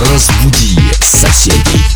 Разбуди соседей.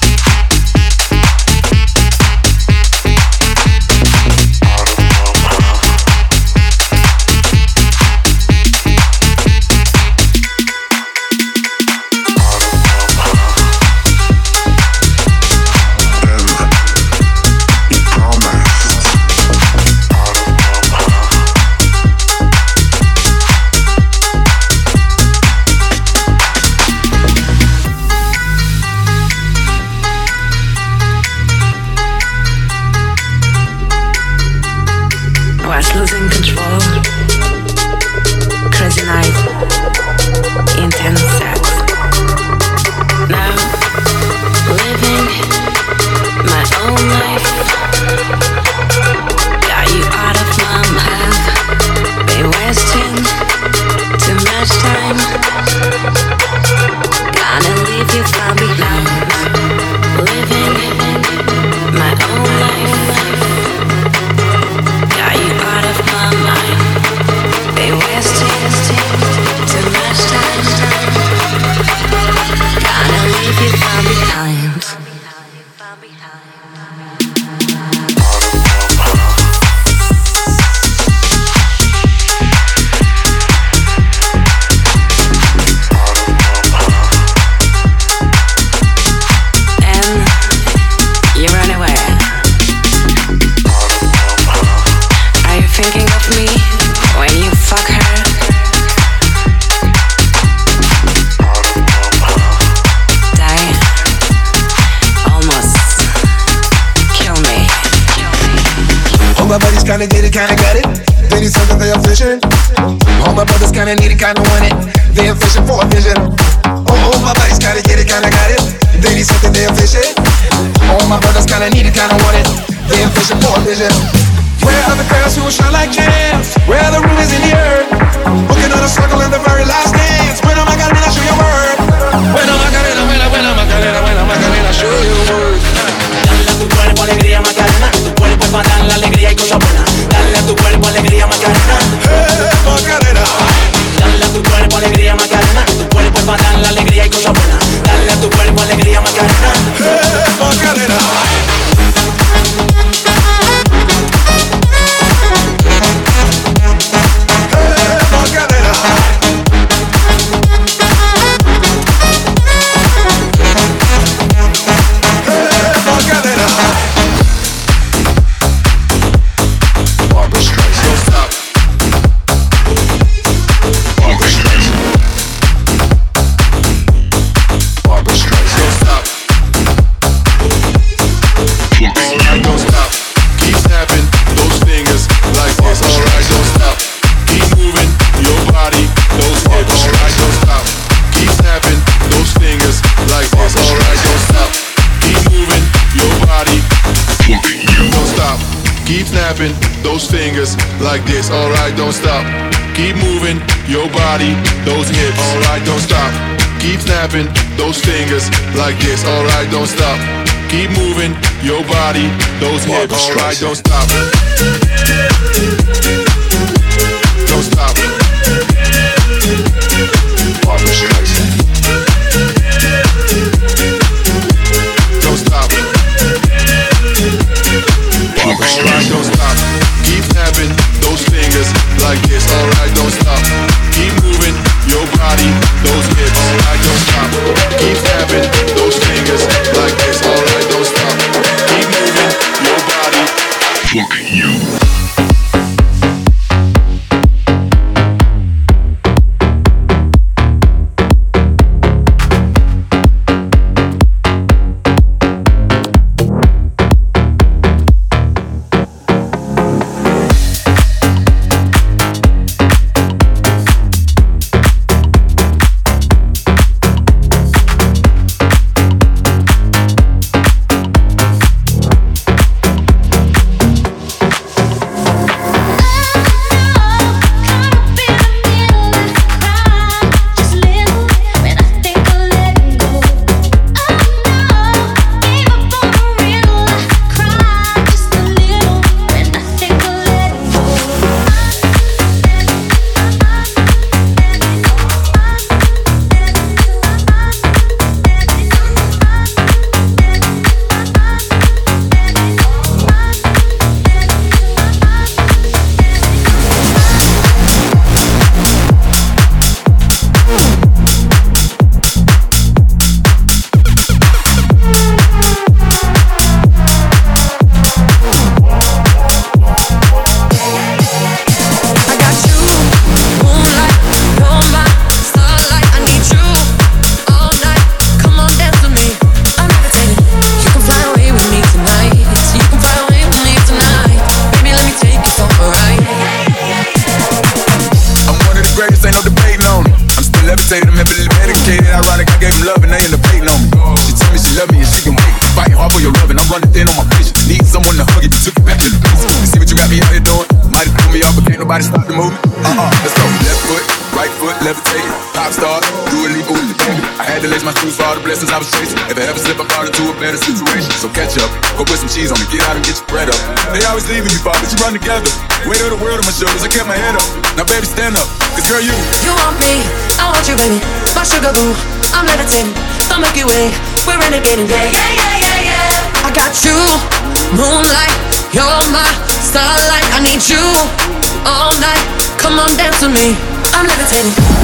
kinda get it, kinda got it. They need something they are fishing. All my brothers kinda need it, kinda want it. They are fishing for a vision. Oh, oh my buddies kinda get it, kinda got it. They need something they are fishing. All my brothers kinda need it, kinda want it. They are fishing for a vision. Where are the girls who shine like Jane? body, those hips. Alright, don't stop. Keep snapping those fingers like this. Alright, don't stop. Keep moving your body, those hips. Alright, don't stop. Don't stop. Barbra Streisand. 20. Levitate. Pop star, do a leap baby. I had to lace my shoes for all the blessings I was chasing. If I ever slip, I fall into a better situation. So catch up, go put some cheese on me, get out and get your bread up. They always leaving you, Bob, but you run together. Weight of the world on my shoulders, I kept my head up. Now, baby, stand up, cause girl, you. You want me, I want you, baby. My sugar boo, I'm levitating. The Milky Way, we're renegading. Yeah, yeah, yeah, yeah, yeah. I got you, moonlight. You're my starlight. I need you all night. Come on, dance with me. I'm levitating.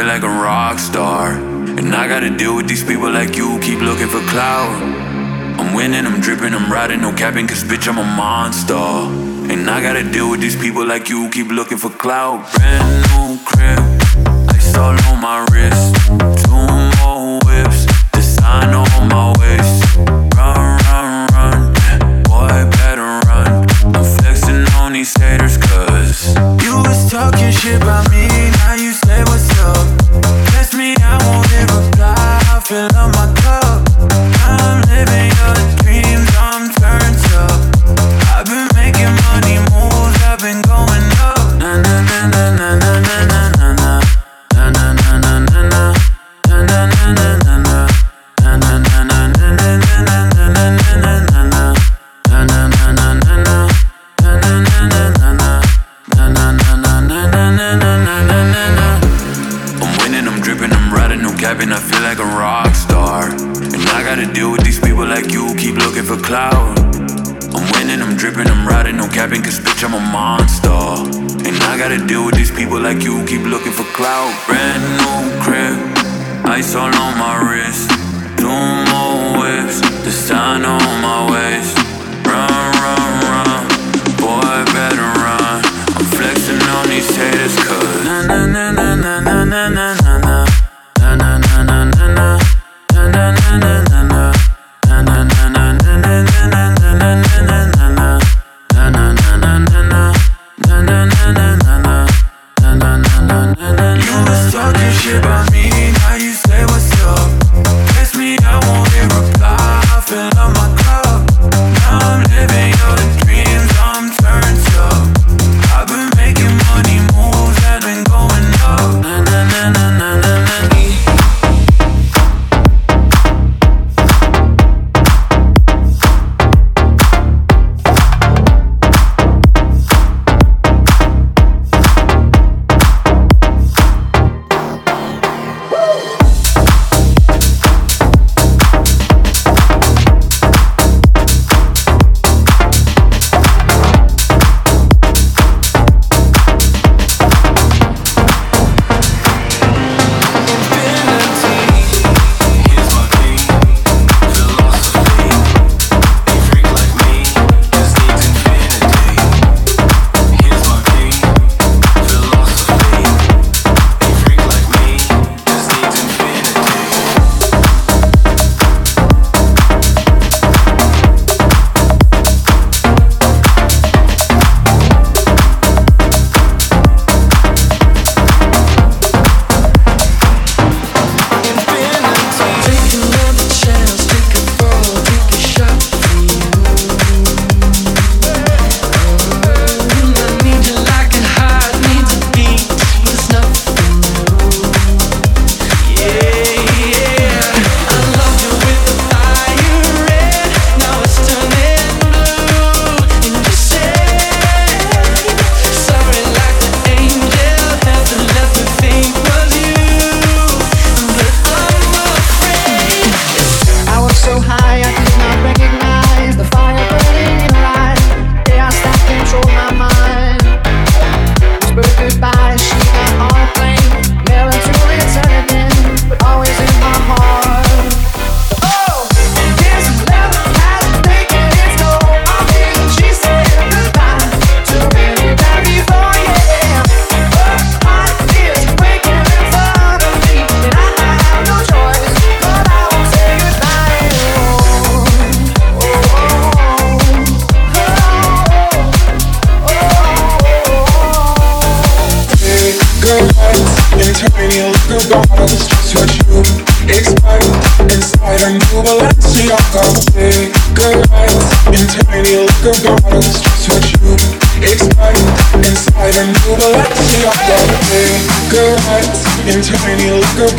Feel like a rock star. And I gotta deal with these people like you, keep looking for clout. I'm winning, I'm dripping, I'm riding, no capping, cause bitch, I'm a monster. And I gotta deal with these people like you, keep looking for clout. Brand new crib, ice all on my wrist. Two more whips, design on my waist. Run, run, run, boy, better run. I'm flexing on these haters, cause you was talking shit about monster. And I gotta deal with these people like you, keep looking for clout. Brand new crib, ice all on my wrist. Two more whips, the sign on my waist. Run, run, run, boy, better run. I'm flexing on these haters, cause na na na na na na na.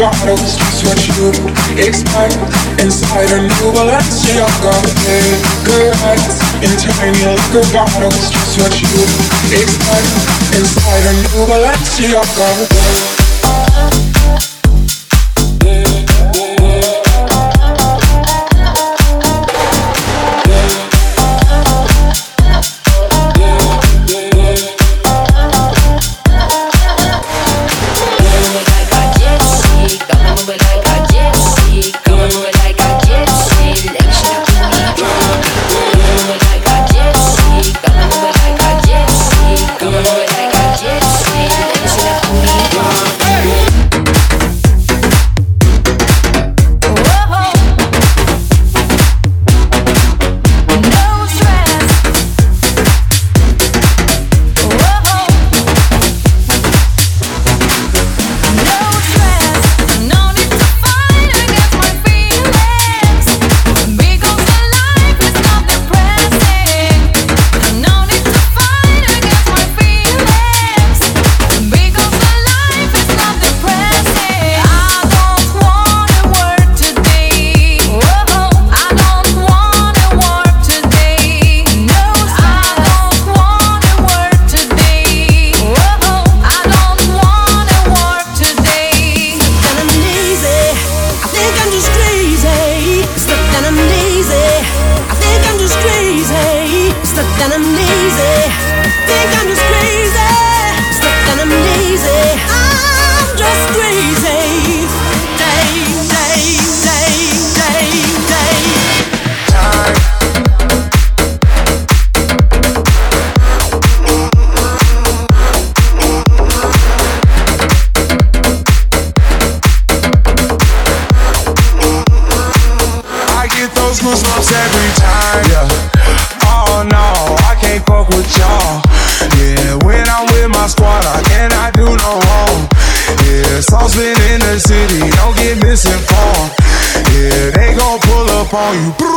Bottles, just what you expect inside a new Balenciaga. Cigarettes in tiny liquor bottles, just what you expect inside a new Balenciaga. For you.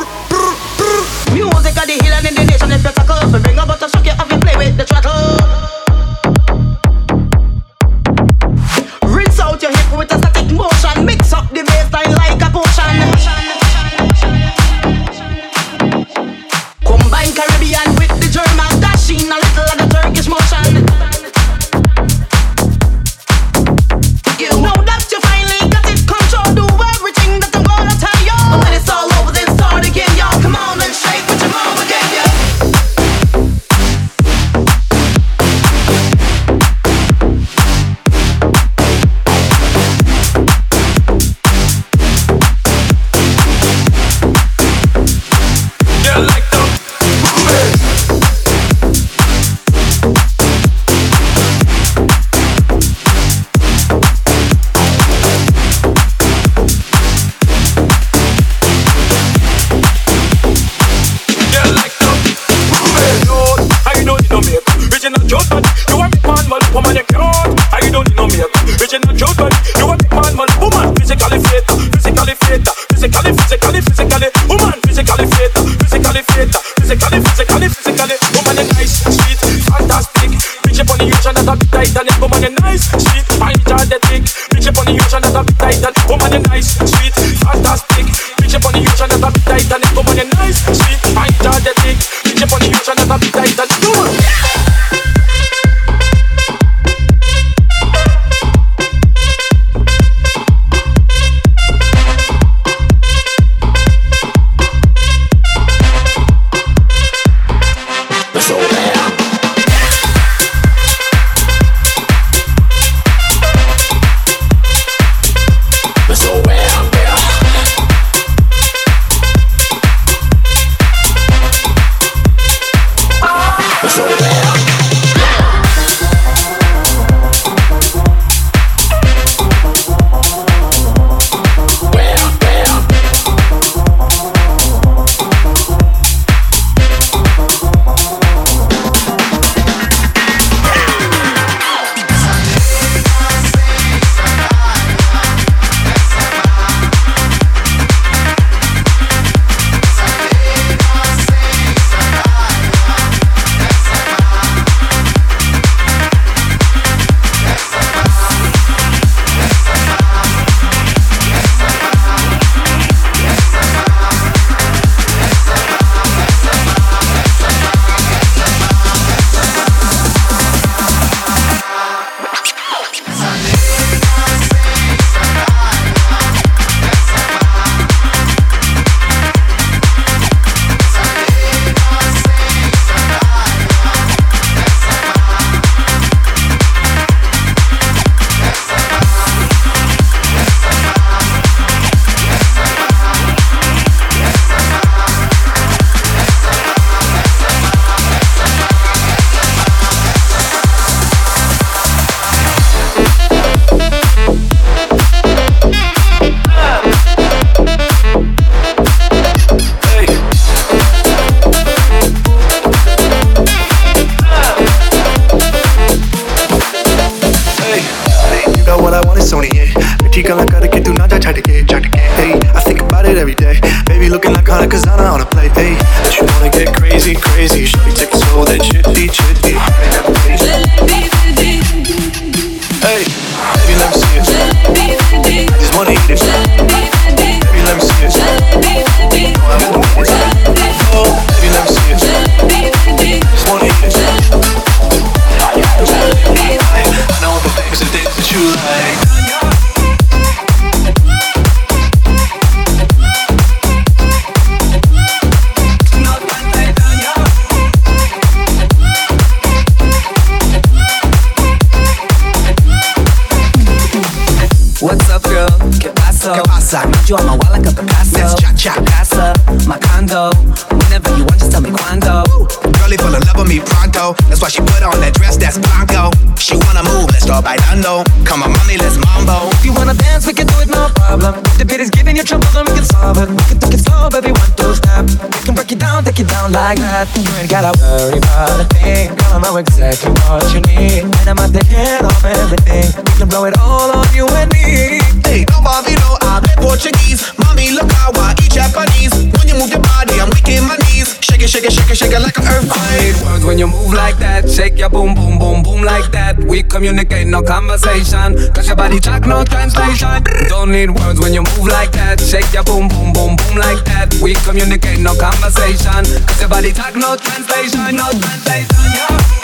Italian woman you nice, sweet, fine, genetic Bitch up on the ocean that's a bit Italian woman you nice, sweet, fantastic. Bitch up on the ocean that's a bit Italian woman you nice, sweet, fine, genetic Bitch up on the ocean that's a bit Italian She gonna gotta Naja try to get try to get hey I think about it every day. Baby looking like Hana Kazana on a plate hey But you wanna get crazy crazy? Shorty take it slow then chitty chitty Hey baby let me see it. I just wanna eat it. You on my wall like a Picasso. Let's cha cha. Casa, my condo. Whenever you want, just tell me cuando. Girlie full of love with me pronto. That's why she put on that dress that's blanco. She wanna move, let's start bailando. Come on, mommy, let's mambo. If you wanna dance, we can do it, no problem. If the beat is giving you trouble, then we can solve it. We can take it slow, baby, one, two, step. We can break it down, take it down like that. You ain't gotta worry about a thing. Girl, I know exactly what you need. And I'm at the head of everything. We can blow it all on you and me. We communicate, no conversation. Cause your body talk, no translation. Don't need words when you move like that. Shake your boom, boom, boom, boom like that. We communicate, no conversation. Cause your body talk, no translation, no translation. Yeah.